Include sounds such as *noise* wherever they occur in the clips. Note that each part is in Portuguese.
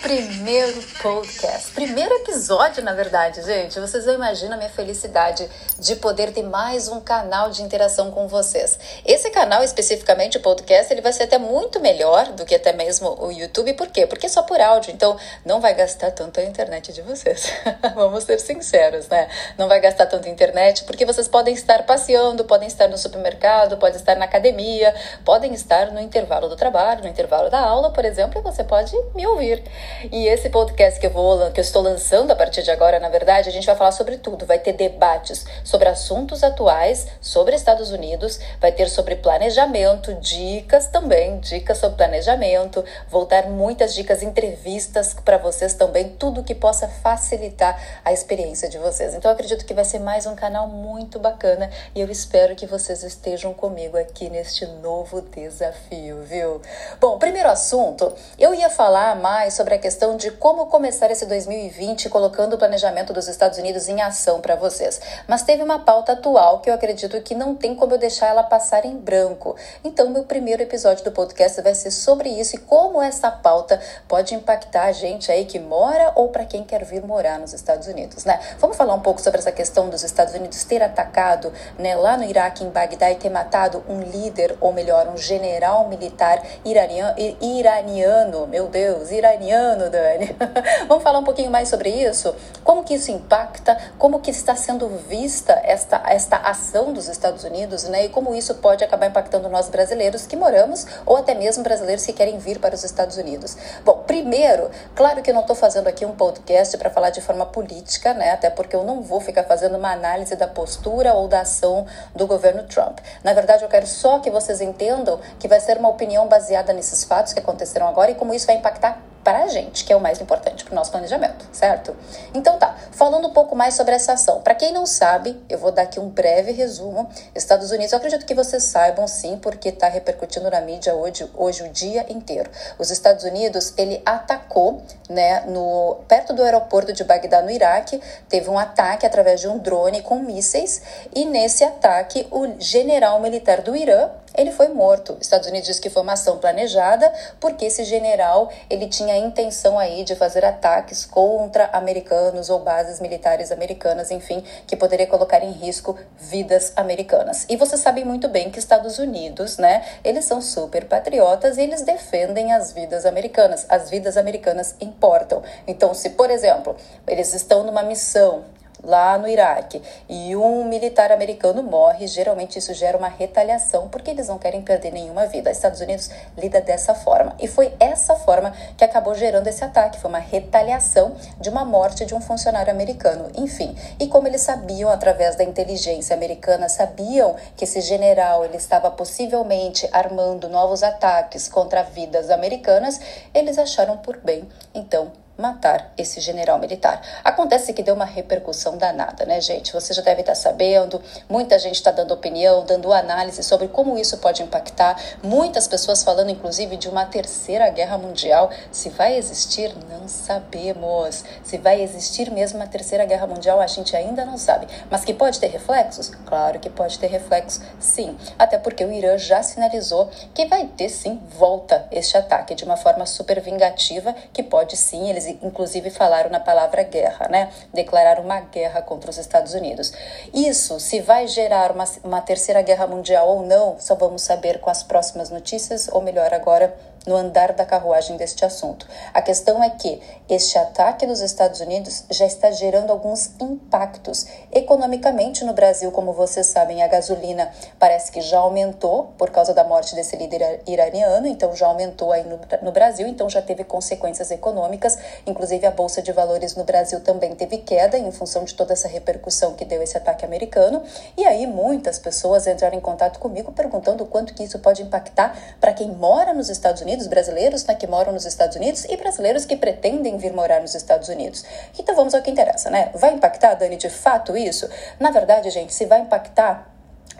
primeiro podcast, primeiro episódio, na verdade, gente. Vocês não imaginam a minha felicidade de poder ter mais um canal de interação com vocês. Esse canal, especificamente o podcast, ele vai ser até muito melhor do que até mesmo o YouTube. Por quê? Porque é só por áudio, então não vai gastar tanto a internet de vocês. *laughs* Vamos ser sinceros, né? Não vai gastar tanto a internet, porque vocês podem estar passeando, podem estar no supermercado, podem estar na academia, podem estar no intervalo do trabalho, no intervalo da aula, por exemplo, e você pode me ouvir. E esse podcast que eu vou que eu estou lançando a partir de agora, na verdade, a gente vai falar sobre tudo. Vai ter debates sobre assuntos atuais, sobre Estados Unidos, vai ter sobre planejamento, dicas também, dicas sobre planejamento, vou dar muitas dicas, entrevistas para vocês também, tudo que possa facilitar a experiência de vocês. Então acredito que vai ser mais um canal muito bacana e eu espero que vocês estejam comigo aqui neste novo desafio, viu? Bom, primeiro assunto, eu ia falar mais sobre a questão de como começar esse 2020 colocando o planejamento dos Estados Unidos em ação para vocês. Mas teve uma pauta atual que eu acredito que não tem como eu deixar ela passar em branco. Então, meu primeiro episódio do podcast vai ser sobre isso e como essa pauta pode impactar a gente aí que mora ou para quem quer vir morar nos Estados Unidos, né? Vamos falar um pouco sobre essa questão dos Estados Unidos ter atacado, né, lá no Iraque, em Bagdá, e ter matado um líder, ou melhor, um general militar iraniano, iraniano meu Deus, iraniano, Dani. *laughs* Vamos falar um pouquinho mais sobre isso? Como que isso impacta? Como que está sendo vista esta, esta ação dos Estados Unidos, né? E como isso pode acabar impactando nós brasileiros que moramos ou até mesmo brasileiros que querem vir para os Estados Unidos. Bom, primeiro, claro que eu não estou fazendo aqui um podcast para falar de forma política, né? Até porque eu não vou ficar fazendo uma análise da postura ou da ação do governo Trump. Na verdade, eu quero só que vocês entendam que vai ser uma opinião baseada nesses fatos que aconteceram agora e como isso vai impactar para a gente, que é o mais importante para o nosso planejamento, certo? Então tá, falando um pouco mais sobre essa ação. Para quem não sabe, eu vou dar aqui um breve resumo. Estados Unidos, eu acredito que vocês saibam sim, porque está repercutindo na mídia hoje, hoje o dia inteiro. Os Estados Unidos, ele atacou, né, no perto do aeroporto de Bagdá, no Iraque, teve um ataque através de um drone com mísseis e nesse ataque o general militar do Irã ele foi morto. Os Estados Unidos diz que foi uma ação planejada porque esse general ele tinha a intenção aí de fazer ataques contra americanos ou bases militares americanas, enfim, que poderia colocar em risco vidas americanas. E vocês sabem muito bem que Estados Unidos, né, eles são super patriotas e eles defendem as vidas americanas. As vidas americanas importam. Então, se por exemplo, eles estão numa missão lá no Iraque e um militar americano morre, geralmente isso gera uma retaliação porque eles não querem perder nenhuma vida. Os Estados Unidos lida dessa forma e foi essa forma que acabou gerando esse ataque, foi uma retaliação de uma morte de um funcionário americano. Enfim, e como eles sabiam através da inteligência americana, sabiam que esse general ele estava possivelmente armando novos ataques contra vidas americanas, eles acharam por bem então matar esse general militar. Acontece que deu uma repercussão danada, né, gente? Você já deve estar sabendo, muita gente está dando opinião, dando análise sobre como isso pode impactar. Muitas pessoas falando, inclusive, de uma terceira guerra mundial. Se vai existir, não sabemos. Se vai existir mesmo uma terceira guerra mundial, a gente ainda não sabe. Mas que pode ter reflexos? Claro que pode ter reflexos, sim. Até porque o Irã já sinalizou que vai ter, sim, volta este ataque de uma forma super vingativa, que pode sim, eles inclusive falaram na palavra guerra, né? Declararam uma guerra contra os Estados Unidos. Isso, se vai gerar uma, uma terceira guerra mundial ou não, só vamos saber com as próximas notícias, ou melhor, agora no andar da carruagem deste assunto. A questão é que este ataque nos Estados Unidos já está gerando alguns impactos. Economicamente no Brasil, como vocês sabem, a gasolina parece que já aumentou por causa da morte desse líder iraniano, então já aumentou aí no, no Brasil, então já teve consequências econômicas. Inclusive a Bolsa de Valores no Brasil também teve queda em função de toda essa repercussão que deu esse ataque americano. E aí muitas pessoas entraram em contato comigo perguntando o quanto que isso pode impactar para quem mora nos Estados Unidos Unidos, brasileiros né, que moram nos Estados Unidos e brasileiros que pretendem vir morar nos Estados Unidos. Então vamos ao que interessa, né? Vai impactar, Dani, de fato isso? Na verdade, gente, se vai impactar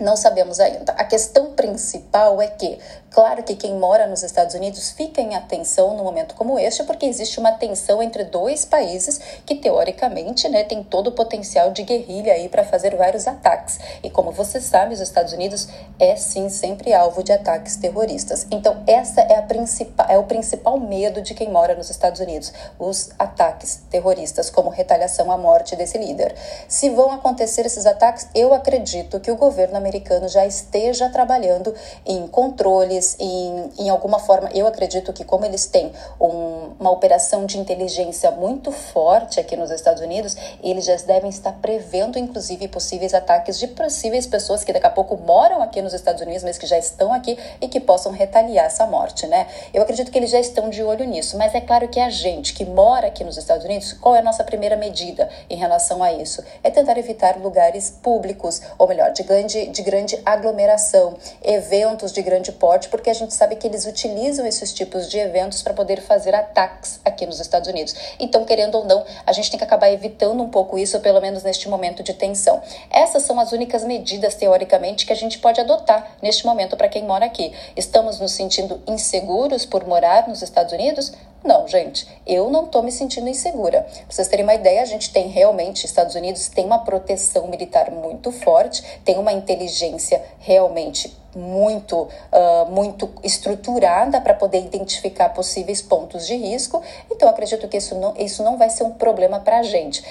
Não sabemos ainda. A questão principal é que, claro que quem mora nos Estados Unidos fica em atenção num momento como este, porque existe uma tensão entre dois países que, teoricamente, né, tem todo o potencial de guerrilha aí para fazer vários ataques. E como você sabe, os Estados Unidos é sim sempre alvo de ataques terroristas. Então, essa é, a principal, é o principal medo de quem mora nos Estados Unidos, os ataques terroristas, como retaliação à morte desse líder. Se vão acontecer esses ataques, eu acredito que o governo americano já esteja trabalhando em controles, em, em alguma forma. Eu acredito que, como eles têm um, uma operação de inteligência muito forte aqui nos Estados Unidos, eles já devem estar prevendo, inclusive, possíveis ataques de possíveis pessoas que daqui a pouco moram aqui nos Estados Unidos, mas que já estão aqui e que possam retaliar essa morte, né? Eu acredito que eles já estão de olho nisso, mas é claro que a gente que mora aqui nos Estados Unidos, qual é a nossa primeira medida em relação a isso? É tentar evitar lugares públicos, ou melhor, de grande de grande aglomeração, eventos de grande porte, porque a gente sabe que eles utilizam esses tipos de eventos para poder fazer ataques aqui nos Estados Unidos. Então, querendo ou não, a gente tem que acabar evitando um pouco isso, pelo menos neste momento de tensão. Essas são as únicas medidas, teoricamente, que a gente pode adotar neste momento para quem mora aqui. Estamos nos sentindo inseguros por morar nos Estados Unidos? Não, gente, eu não estou me sentindo insegura. Pra vocês terem uma ideia, a gente tem realmente, Estados Unidos tem uma proteção militar muito forte, tem uma inteligência realmente muito, uh, muito estruturada para poder identificar possíveis pontos de risco. Então, acredito que isso não, isso não vai ser um problema para a gente.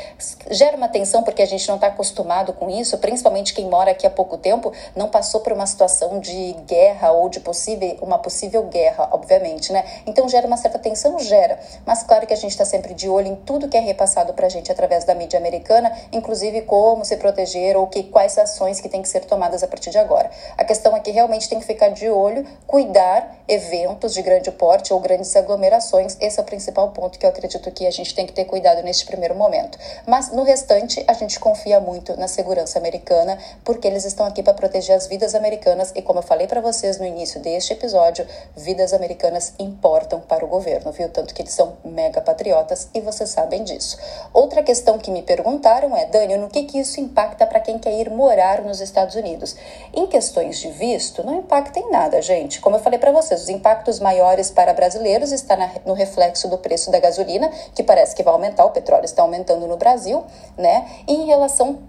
Gera uma tensão porque a gente não está acostumado com isso, principalmente quem mora aqui há pouco tempo, não passou por uma situação de guerra ou de possível, uma possível guerra, obviamente, né? Então, gera uma certa tensão? Gera. Mas, claro que a gente está sempre de olho em tudo que é repassado para a gente através da mídia americana, inclusive como se proteger ou que, quais ações que têm que ser tomadas a partir de agora. A questão é que realmente tem que ficar de olho, cuidar eventos de grande porte ou grandes aglomerações. Esse é o principal ponto que eu acredito que a gente tem que ter cuidado neste primeiro momento. Mas no restante, a gente confia muito na segurança americana, porque eles estão aqui para proteger as vidas americanas e como eu falei para vocês no início deste episódio, vidas americanas importam para o governo, viu? Tanto que eles são mega patriotas e vocês sabem disso. Outra questão que me perguntaram é, Dani, no que que isso impacta para quem quer ir morar nos Estados Unidos? Em questões de visto, não impacta em nada, gente. Como eu falei para vocês, os impactos maiores para brasileiros está no reflexo do preço da gasolina, que parece que vai aumentar, o petróleo está aumentando no Brasil, né? E em relação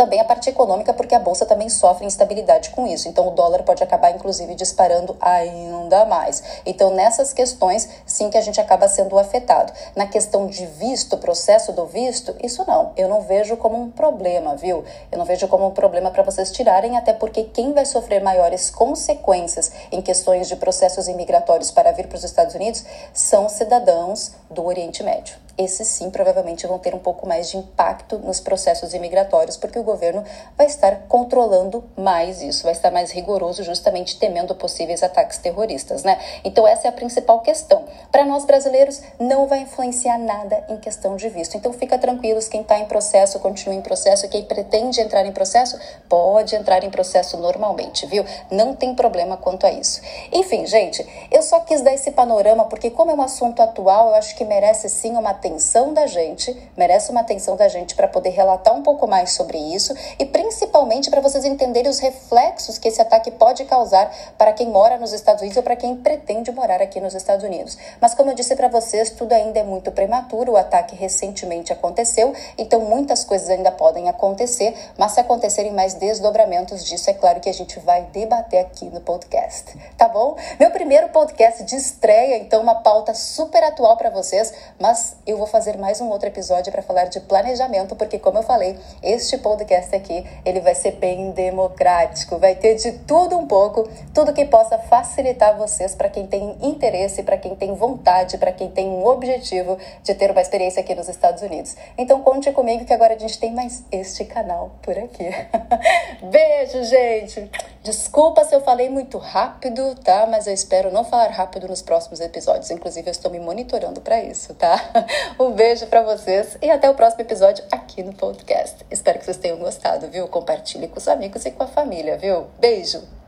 também a parte econômica, porque a bolsa também sofre instabilidade com isso. Então, o dólar pode acabar, inclusive, disparando ainda mais. Então, nessas questões, sim que a gente acaba sendo afetado. Na questão de visto, processo do visto, isso não. Eu não vejo como um problema, viu? Eu não vejo como um problema para vocês tirarem, até porque quem vai sofrer maiores consequências em questões de processos imigratórios para vir para os Estados Unidos são cidadãos do Oriente Médio esses sim provavelmente vão ter um pouco mais de impacto nos processos imigratórios, porque o governo vai estar controlando mais isso, vai estar mais rigoroso, justamente temendo possíveis ataques terroristas, né? Então, essa é a principal questão. Para nós brasileiros, não vai influenciar nada em questão de visto. Então, fica tranquilos, quem está em processo, continua em processo, quem pretende entrar em processo, pode entrar em processo normalmente, viu? Não tem problema quanto a isso. Enfim, gente, eu só quis dar esse panorama, porque como é um assunto atual, eu acho que merece sim uma atenção atenção da gente, merece uma atenção da gente para poder relatar um pouco mais sobre isso e principalmente para vocês entenderem os reflexos que esse ataque pode causar para quem mora nos Estados Unidos ou para quem pretende morar aqui nos Estados Unidos. Mas como eu disse para vocês, tudo ainda é muito prematuro, o ataque recentemente aconteceu, então muitas coisas ainda podem acontecer, mas se acontecerem mais desdobramentos disso, é claro que a gente vai debater aqui no podcast, tá bom? Meu primeiro podcast de estreia, então uma pauta super atual para vocês, mas eu vou fazer mais um outro episódio para falar de planejamento, porque como eu falei, este podcast aqui, ele vai ser bem democrático, vai ter de tudo um pouco, tudo que possa facilitar vocês para quem tem interesse, para quem tem vontade, para quem tem um objetivo de ter uma experiência aqui nos Estados Unidos. Então conte comigo que agora a gente tem mais este canal por aqui. *laughs* Beijo, gente. Desculpa se eu falei muito rápido, tá? Mas eu espero não falar rápido nos próximos episódios. Inclusive, eu estou me monitorando para isso, tá? *laughs* Um beijo para vocês e até o próximo episódio aqui no podcast. Espero que vocês tenham gostado, viu? Compartilhe com os amigos e com a família, viu? Beijo!